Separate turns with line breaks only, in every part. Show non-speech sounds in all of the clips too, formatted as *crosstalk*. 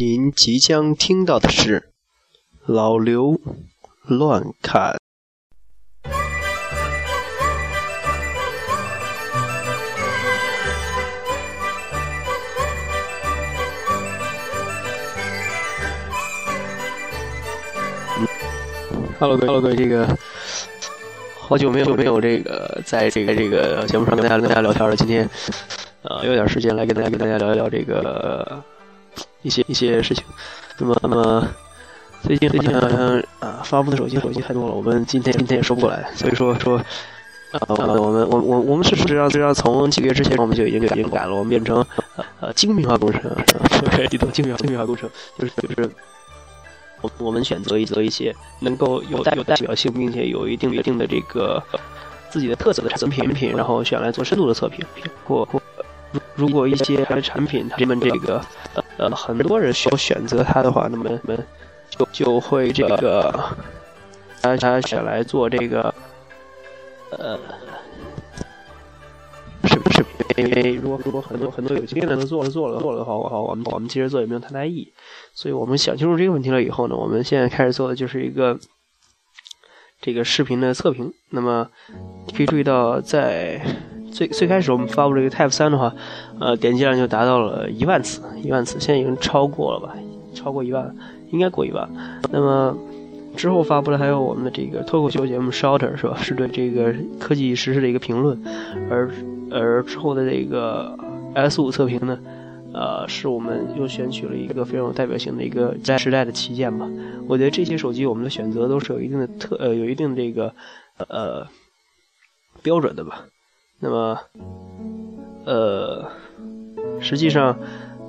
您即将听到的是老刘乱侃。Hello，各位，Hello，各位，这个好久没有没有这个在这个这个节目上跟大家跟大家聊天了。今天呃有点时间来跟大家跟大家聊一聊这个一些一些事情。那么那么最近最近好像啊发布的手机手机太多了，我们今天今天也说不过来，所以说说呃我们我我我们是实际上实际上从几个月之前我们就已经已经改了，我们变成呃 *laughs* 精密化工程，对，低头精密化精密化工程就是就是。我我们选择一择一些能够有代有代表性，并且有一定一定的这个自己的特色的产品，然后选来做深度的测评。或或如果一些产品他们这个呃很多人需要选择它的话，那么我们就就会这个大家选来做这个呃。是不是？因为如果如果很多很多有经验的都做了做了做了的话，我好我们我们其实做也没有太大意义。所以我们想清楚这个问题了以后呢，我们现在开始做的就是一个这个视频的测评。那么可以注意到，在最最开始我们发布这个 Type 三的话，呃，点击量就达到了一万次，一万次，现在已经超过了吧？超过一万，应该过一万。那么。之后发布的还有我们的这个脱口秀节目 Shorter 是吧？是对这个科技实施的一个评论，而而之后的这个 S 五测评呢，呃，是我们又选取了一个非常有代表性的一个在时代的旗舰吧。我觉得这些手机我们的选择都是有一定的特呃有一定的这个呃标准的吧。那么呃，实际上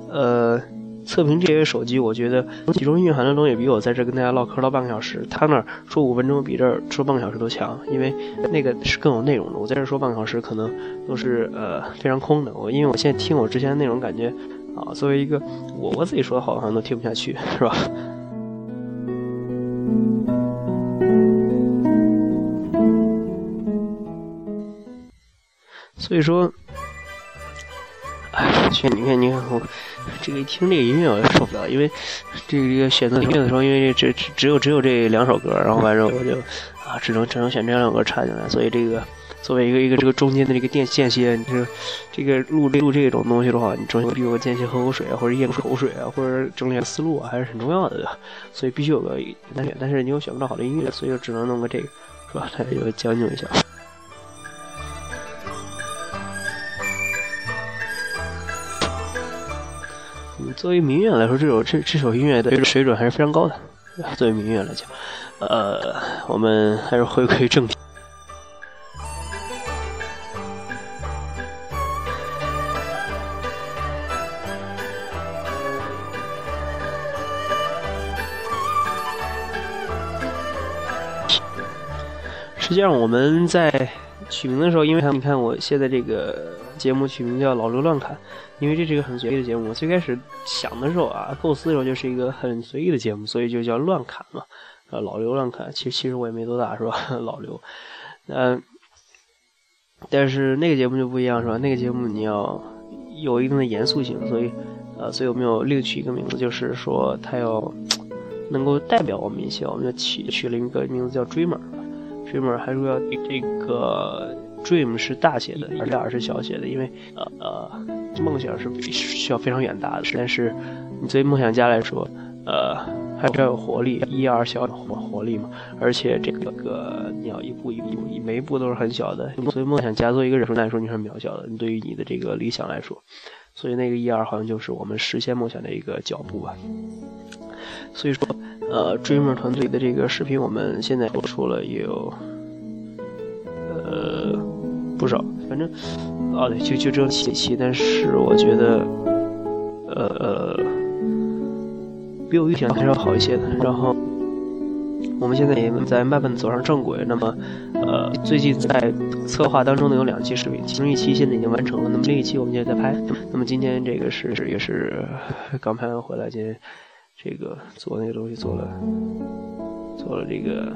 呃。测评这些手机，我觉得其中蕴含的东西比我在这跟大家唠嗑唠半个小时，他那儿说五分钟比这儿说半个小时都强，因为那个是更有内容的。我在这说半个小时，可能都是呃非常空的。我因为我现在听我之前的内容，感觉啊，作为一个我我自己说的好像都听不下去，是吧？所以说，哎，去你看，你看我。这个一听这个音乐我就受不了，因为这个选择音乐的时候，因为这只只有只有这两首歌，然后完之后我就啊，只能只能选这两首歌插进来。所以这个作为一个一个这个中间的这个电间歇，你这这个录录这种东西的话，你中间必须有个间歇喝口水啊，或者咽口水啊，或者整理思路啊，还是很重要的。所以必须有个单选，但是你又选不到好的音乐，所以就只能弄个这个，是吧？大家就将就一下。作为民乐来说，这首这这首音乐的水准还是非常高的。作为民乐来讲，呃，我们还是回归正题。实际上，我们在取名的时候，因为你看我现在这个节目取名叫“老刘乱侃”。因为这是一个很随意的节目，我最开始想的时候啊，构思的时候就是一个很随意的节目，所以就叫乱侃嘛，呃，老刘乱侃。其实其实我也没多大，是吧？*laughs* 老刘，嗯，但是那个节目就不一样，是吧？那个节目你要有一定的严肃性，所以，呃，所以我们有另取一个名字，就是说它要能够代表我们一些，我们就取取了一个名字叫 Dreamer，Dreamer 还说要这个 Dream 是大写的，而 R 是小写的，因为呃呃。梦想是需要非常远大的，但是你作为梦想家来说，呃，还是要有活力，一二小活活力嘛。而且这个你要一步一步，每一步都是很小的。作为梦想家，作为一个人来说，你是渺小的。你对于你的这个理想来说，所以那个一二好像就是我们实现梦想的一个脚步吧。所以说，呃，Dreamer 团队的这个视频，我们现在播出了也有，呃，不少。反正，哦对，就就这几期，但是我觉得，呃呃，比我预想的还是要好一些的。然后，我们现在也在慢慢走上正轨。那么，呃，最近在策划当中呢有两期视频，其中一期现在已经完成了，那么另一期我们现在在拍。那么今天这个是也是刚拍完回来，今天这个做那个东西做了，做了这个，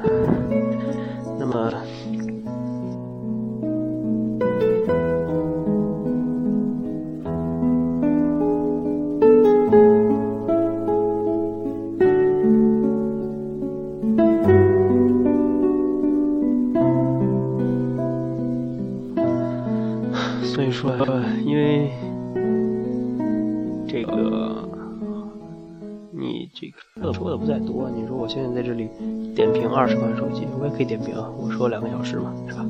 那么。说的不在多。你说我现在在这里点评二十款手机，我也可以点评。我说两个小时嘛，是吧？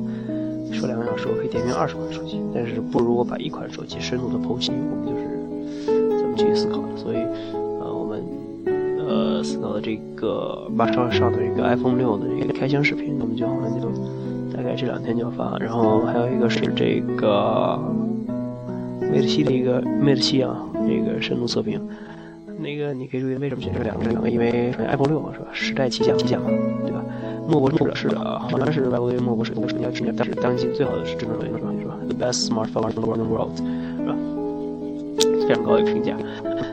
说两个小时，我可以点评二十款手机，但是不如我把一款手机深入的剖析。我们就是这么去思考的。所以，呃，我们呃思考的这个马上上的这个 iPhone 六的这个开箱视频，我们就好像就大概这两天就发。然后还有一个是这个 Mate 七的一个 Mate 七啊，这个深度测评。那个你可以注意为什么选这两个这？两个，因为 iPhone 六嘛是吧？时代旗舰旗舰嘛，对吧？莫博士是的，好像是外国莫博士，莫博士要去年，但是当今最好的是智能手机，是吧？The best smartphone in the world，是吧？非常高的一个评价。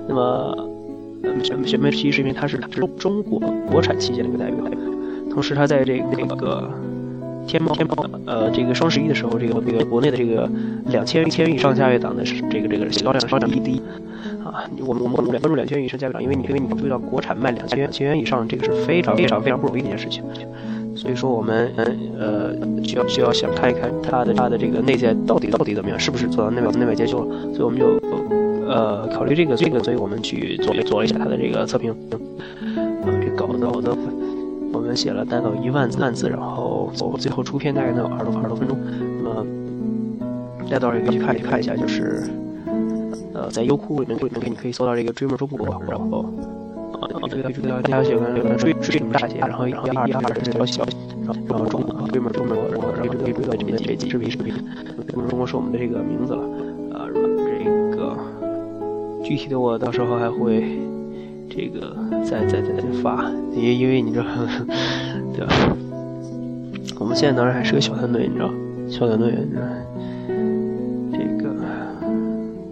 那么，选选 Mate 七是因为它是是中国国产旗舰的一个代表，同时它在这那个天猫天猫呃这个双十一的时候，这个这个国内的这个两千一千元以上价位档的这个这个销量销量第一。啊，我们我们关注两千元以上价格档，因为你因为你注意到国产卖两千元千元以上，这个是非常非常非常不容易的一件事情。所以说我们呃需要需要想看一看它的它的这个内在到底到底怎么样，是不是做到内外内外兼修了？所以我们就呃考虑这个这个，所以我们去做做了一下它的这个测评。啊，这稿子稿子我们写了大概一万字万字，然后最后出片大概能有二十多二十多分钟。那么大家到时候可以去看看一下，就是。呃，在优酷里面，里面你可以搜到这个《Dreamer 中国》，然后啊，这个大家喜欢追追什么大姐，然后一二一二是消息，然后然后中 Dreamer 中国，然后然后可以追到这边这集视频视频，Dreamer 中国是我们的这个名字了，啊，这个具体的我到时候还会这个再再再再发，因因为你知道，对吧？我们现在当然还是个小团队，你知道，小团队，你知道。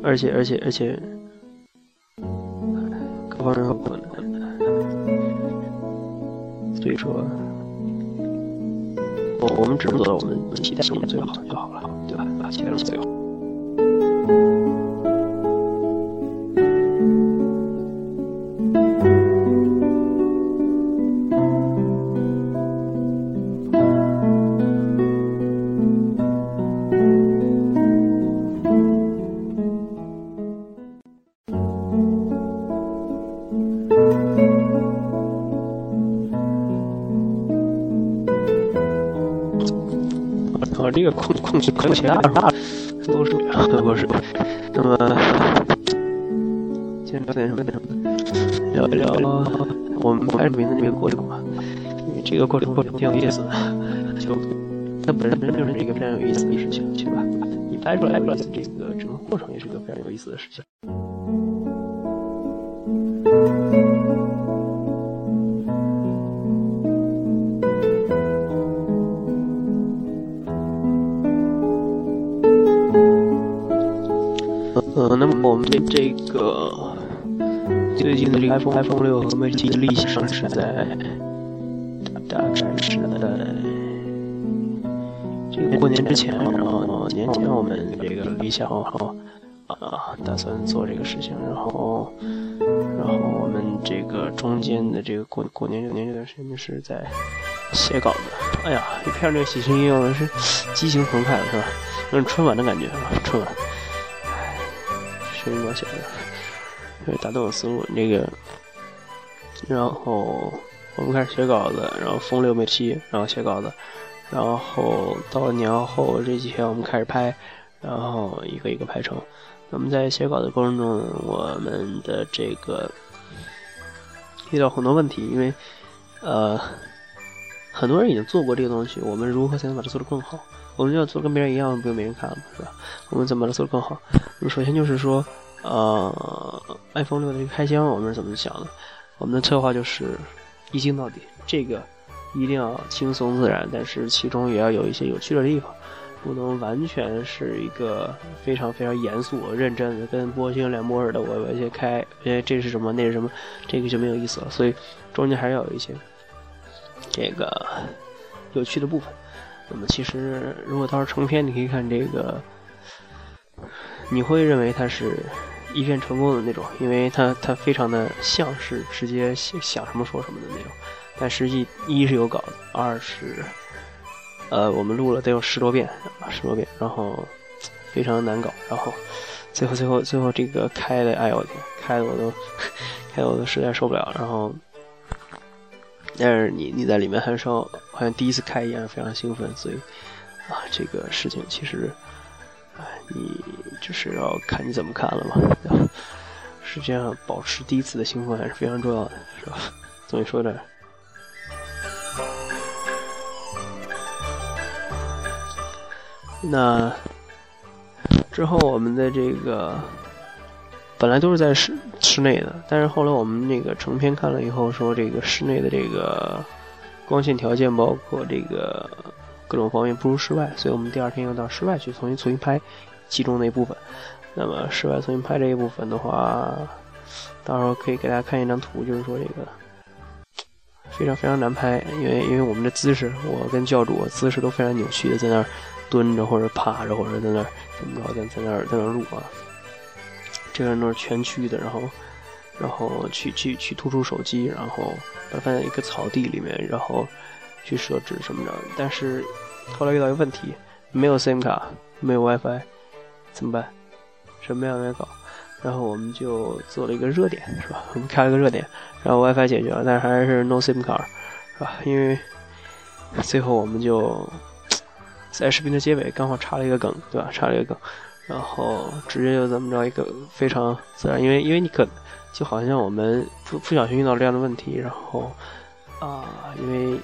而且而且而且，各方面都困难，所以说，我我们只能做到我们期待中的最好就好了，对吧？期待中最好。控控制可以其他的都是都是。那么，先聊点什么？聊一聊我们拍视频的这个过程吧。因为这个过程过程挺有意思的，就它本身就是一个非常有意思的事情，对吧？你拍出来这个整个过程也是一个非常有意思的事情。这个最近的这个 iPhone iPhone 六和 Mate 七的立项是在大概是在这个过年之前，然后年前我们这个立项，然后啊打算做这个事情，然后然后我们这个中间的这个过过年过年这段时间是在写稿子。哎呀，一片这个喜庆音乐是激情澎湃的是吧？有种春晚的感觉是吧？春晚。声音蛮小的，会打断我思路。这个，然后我们开始写稿子，然后封六没七，然后写稿子，然后到年后这几天我们开始拍，然后一个一个拍成。那么在写稿的过程中，我们的这个遇到很多问题，因为呃，很多人已经做过这个东西，我们如何才能把它做得更好？我们要做跟别人一样，不用没人看嘛，是吧？我们怎么能做得更好？那么首先就是说，呃，iPhone 六的这个开箱，我们是怎么想的？我们的策划就是一镜到底，这个一定要轻松自然，但是其中也要有一些有趣的地方，不能完全是一个非常非常严肃、认真的，跟波星两波似的。我我先开，因为这是什么，那是什么，这个就没有意思了。所以中间还是要有一些这个有趣的部分。那么其实，如果到时候成片，你可以看这个，你会认为它是一片成功的那种，因为它它非常的像是直接想想什么说什么的那种，但实际一是有稿子，二是，呃，我们录了得有十多遍，十多遍，然后非常难搞，然后最后最后最后这个开的，哎呦我天，开的我都 *laughs* 开的我都实在受不了，然后，但是你你在里面还是好像第一次开一样，非常兴奋，所以啊，这个事情其实，哎，你就是要看你怎么看了嘛。实际上，保持第一次的兴奋还是非常重要的，是吧？怎么说呢？那之后，我们的这个本来都是在室室内的，但是后来我们那个成片看了以后，说这个室内的这个光线条件，包括这个各种方面不如室外，所以我们第二天又到室外去重新重新拍其中那部分。那么室外重新拍这一部分的话，到时候可以给大家看一张图，就是说这个非常非常难拍，因为因为我们的姿势，我跟教主姿势都非常扭曲的在那儿。蹲着或者趴着或者在那儿怎么着，在在那儿在那儿录啊，这个人都是全区的，然后然后去去去突出手机，然后把它放在一个草地里面，然后去设置什么的。但是后来遇到一个问题，没有 SIM 卡，没有 WiFi，怎么办？什么样没搞？然后我们就做了一个热点，是吧？我 *laughs* 们开了个热点，然后 WiFi 解决了，但是还是 no SIM 卡，是吧？因为最后我们就。*tsk* 在视频的结尾刚好插了一个梗，对吧？插了一个梗，然后直接就怎么着一个非常自然，因为因为你可就好像我们不不小心遇到这样的问题，然后啊，因为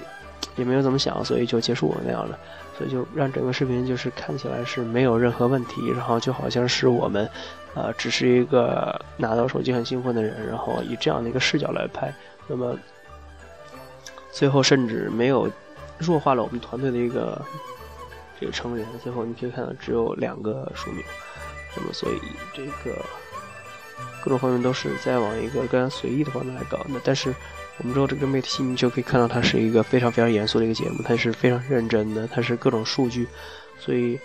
也没有怎么想，所以就结束了那样的，所以就让整个视频就是看起来是没有任何问题，然后就好像是我们啊只是一个拿到手机很兴奋的人，然后以这样的一个视角来拍，那么最后甚至没有弱化了我们团队的一个。这个成员最后你可以看到只有两个署名，那么所以这个各种方面都是在往一个更加随意的方面来搞。那但是我们之后这个 Mate 七，你就可以看到它是一个非常非常严肃的一个节目，它是非常认真的，它是各种数据，所以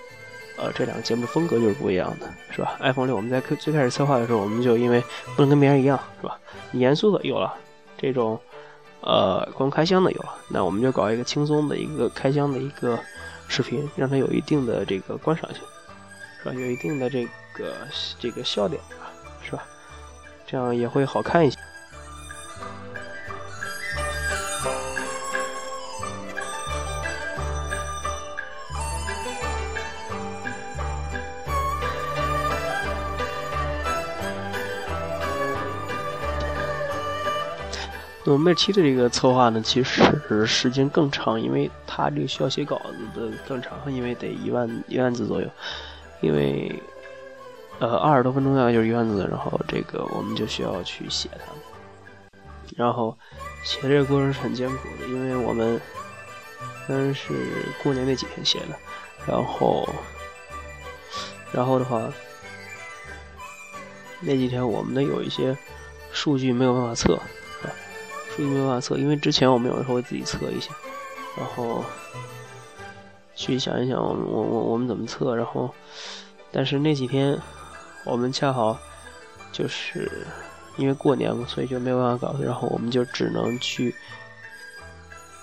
呃这两个节目的风格就是不一样的，是吧？iPhone 六我们在最开始策划的时候，我们就因为不能跟别人一样，是吧？严肃的有了，这种呃光开箱的有了，那我们就搞一个轻松的一个开箱的一个。视频让它有一定的这个观赏性，是吧？有一定的这个这个笑点啊，是吧？这样也会好看一些。那么 Mate 七的这个策划呢，其实时间更长，因为它这个需要写稿子的更长，因为得一万一万字左右，因为呃二十多分钟大概就是一万字，然后这个我们就需要去写它，然后写这个过程是很艰苦的，因为我们嗯是过年那几天写的，然后然后的话那几天我们的有一些数据没有办法测。数据没办法测，因为之前我们有的时候会自己测一下，然后去想一想，我我我我们怎么测，然后，但是那几天我们恰好就是因为过年嘛，所以就没有办法搞，然后我们就只能去，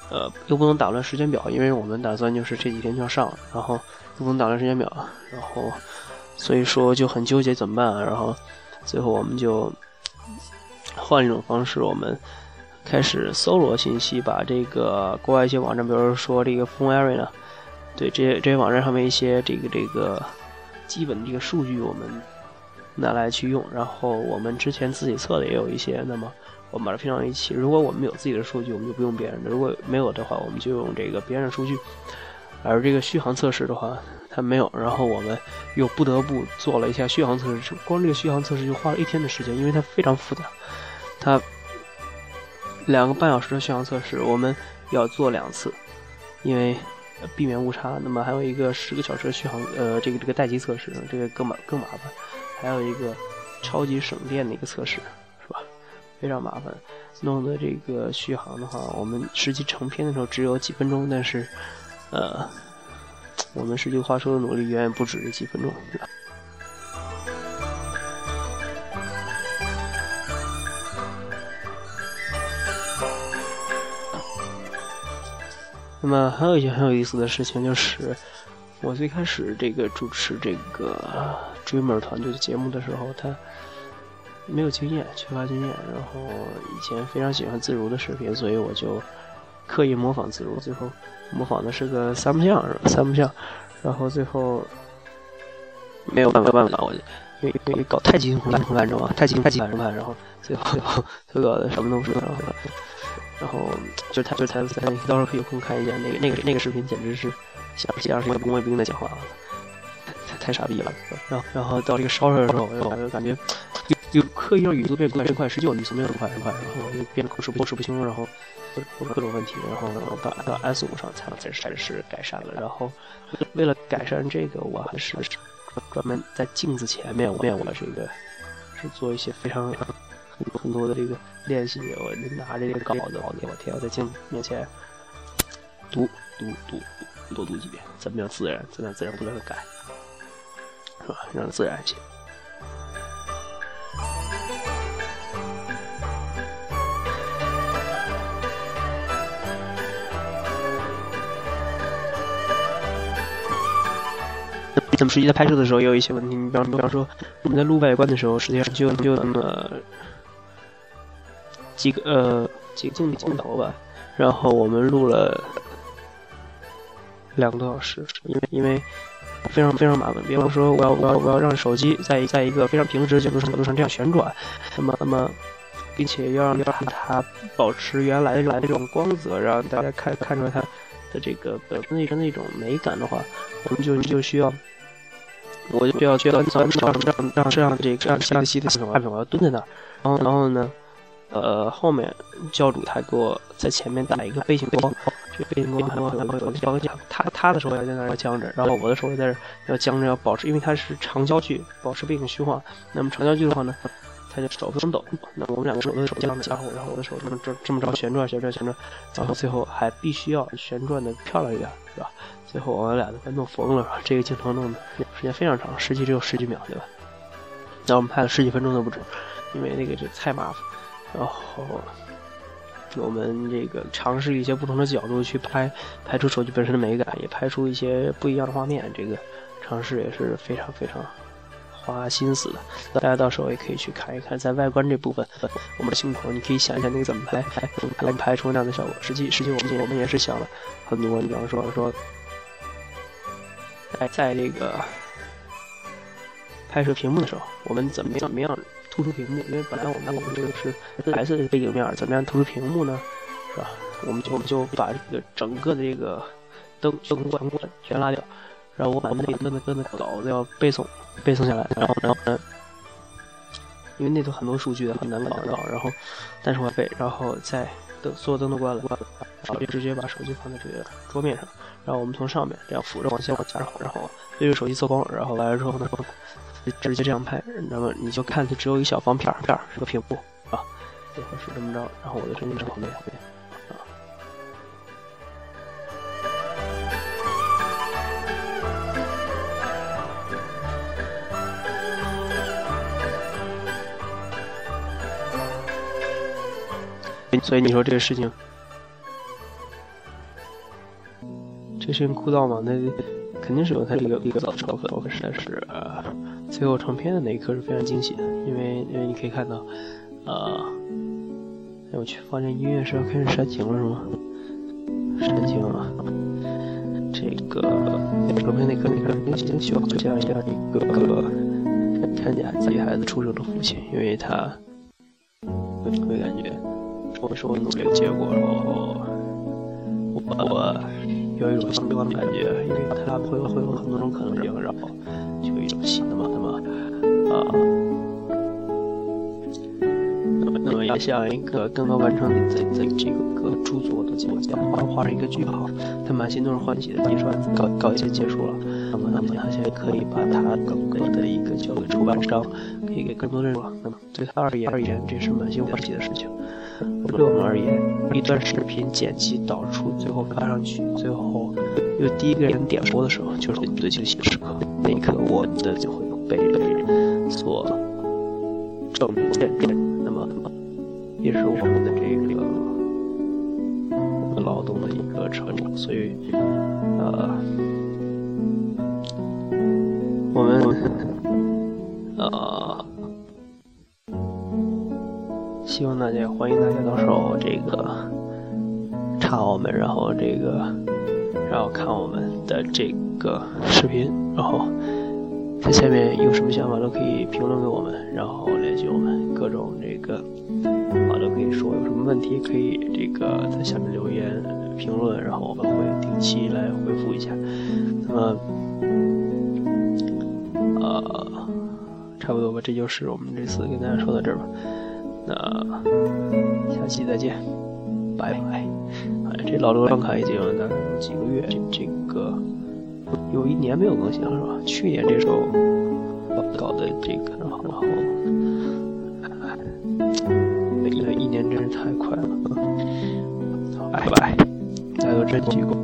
呃，又不能打乱时间表，因为我们打算就是这几天就要上，然后又不能打乱时间表，然后所以说就很纠结怎么办啊，然后最后我们就换一种方式，我们。开始搜罗信息，把这个国外一些网站，比如说这个 Phone Arena，对这些这些网站上面一些这个这个基本的这个数据，我们拿来去用。然后我们之前自己测的也有一些，那么我们把它拼到一起。如果我们有自己的数据，我们就不用别人的；如果没有的话，我们就用这个别人的数据。而这个续航测试的话，它没有，然后我们又不得不做了一下续航测试。光这个续航测试就花了一天的时间，因为它非常复杂，它。两个半小时的续航测试，我们要做两次，因为避免误差。那么还有一个十个小时的续航，呃，这个这个待机测试，这个更麻更麻烦。还有一个超级省电的一个测试，是吧？非常麻烦。弄的这个续航的话，我们实际成片的时候只有几分钟，但是，呃，我们实际花出的努力远远不止这几分钟。那么还有一件很有意思的事情，就是我最开始这个主持这个 Dreamer 团队的节目的时候，他没有经验，缺乏经验。然后以前非常喜欢自如的视频，所以我就刻意模仿自如，最后模仿的是个三不像，是吧？三不像，然后最后没有办法办法，我就因为因为搞太极红红感知嘛，太极太极红感，然后最后最后搞的什么都不是，然后然后就他就他他到时候可以有空看一下那个那个那个视频，简直是像像是一个工卫兵的讲话。太太傻逼了，然后然后到这个烧热的时候，我就感觉又又刻意让语速变快变快，实际我语速没有那么快很快，然后我就变得口齿口齿不清，然后各种各种问题，然后我把到 S 五上才才开始改善了。然后为了改善这个，我还是专门在镜子前面，我面我这个是做一些非常很多的这个练习。我拿着这个稿子，我天，我在镜子面前读读读多读几遍，怎么样自然，怎么样自然不断的改。是吧？让它自然些。那么实际在拍摄的时候也有一些问题，你比方比方说我们在录外观的时候，实际上就就那么几个呃几个镜镜头吧，然后我们录了两个多小时，因为因为。非常非常麻烦，比方说我要我要我要让手机在在一个非常平直的角度上角度上这样旋转，那么那么，并且要让它保持原来来的这种光泽，让大家看看出来它的这个本身的那种美感的话，我们就就需要，我就需要需要让让让这样这个这样相机的镜头，我要蹲在那儿，然后然后呢，呃后面教主他给我在前面打一个背景光。这背景光很多很多很多讲，他他的手要在那要僵着，然后我的手在这要僵着，要保持，因为它是长焦距，保持背景虚化。那么长焦距的话呢，它就手不能抖。那我们两个手都手僵着，然后然后我的手这么这这么着旋转旋转旋转，然后最后还必须要旋转的漂亮一点，对吧？最后我们俩都快弄疯了，*laughs* 这个镜头弄的时间非常长，实际只有十几秒，对吧？那我们拍了十几分钟都不止，因为那个就太麻烦，然后。我们这个尝试一些不同的角度去拍，拍出手机本身的美感，也拍出一些不一样的画面。这个尝试也是非常非常花心思的。大家到时候也可以去看一看，在外观这部分，我们的镜头，你可以想一想那个怎么拍，能拍出那样的效果。实际，实际我们我们也是想了很多。你比方说说，在在这个拍摄屏幕的时候，我们怎么样怎么样？突出屏幕，因为本来我们我们这个是白色的背景面，怎么样突出屏幕呢？是吧？我们就我们就把这个整个的这个灯灯光全拉掉，然后我把那那那那稿子要背诵背诵下来，然后然后呢，因为那头很多数据很难搞到，然后但是我要背，然后再灯所有灯都关了，然后就直接把手机放在这个桌面上，然后我们从上面这样扶着往下往下然后对着手机测光，然后完了之后呢。直接这样拍，那么你就看它只有一小方片片是个屏幕啊，最后是这么着，然后我的声音在旁边啊。所以你说这个事情，这事情枯燥吗？那肯定是有它一个一个早成分，我实在是。最后成片的那一刻是非常惊喜的，因为因为你可以看到，呃，哎我去，放现音乐是要开始煽情了是吗？煽情啊！这个成片那刻那刻已经需要这样这样一个看见自己孩子出生的父亲，因为他会会感觉我是我努力的结果，然后我有一种希望的感觉，因为他会会有很多种可能性，然后就一种新的嘛。啊，那么那么要像一个刚刚完成的这这这个著作的作家，画画上一个句号，他满心都是欢喜的，计算搞搞一结束了。那么那么他现在可以把他整个的一个交给出版商，可以给更多的人了。那么对他而言而言，这是满心欢喜的事情。对我们而言，一段视频剪辑导出，最后发上去，最后有第一个人点播的时候，就是最惊喜的时刻。那一刻，我的就会被。所证见证，那么也是我们的这个劳动的一个成果，所以呃，我们呃希望大家欢迎大家到时候这个查我们，然后这个然后看我们的这个视频，然后在下面有什么想法都可以评论给我们，然后联系我们各种这个啊都可以说，有什么问题可以这个在下面留言评论，然后我们会定期来回复一下。那么呃。差不多吧，这就是我们这次跟大家说到这儿吧。那下期再见，拜拜。哎，这老刘双卡已经大概有几个月，这这个有一年没有更新了是吧？去年这时候搞的这个，然后然后，一年真是太快了。拜拜，大家都珍惜过。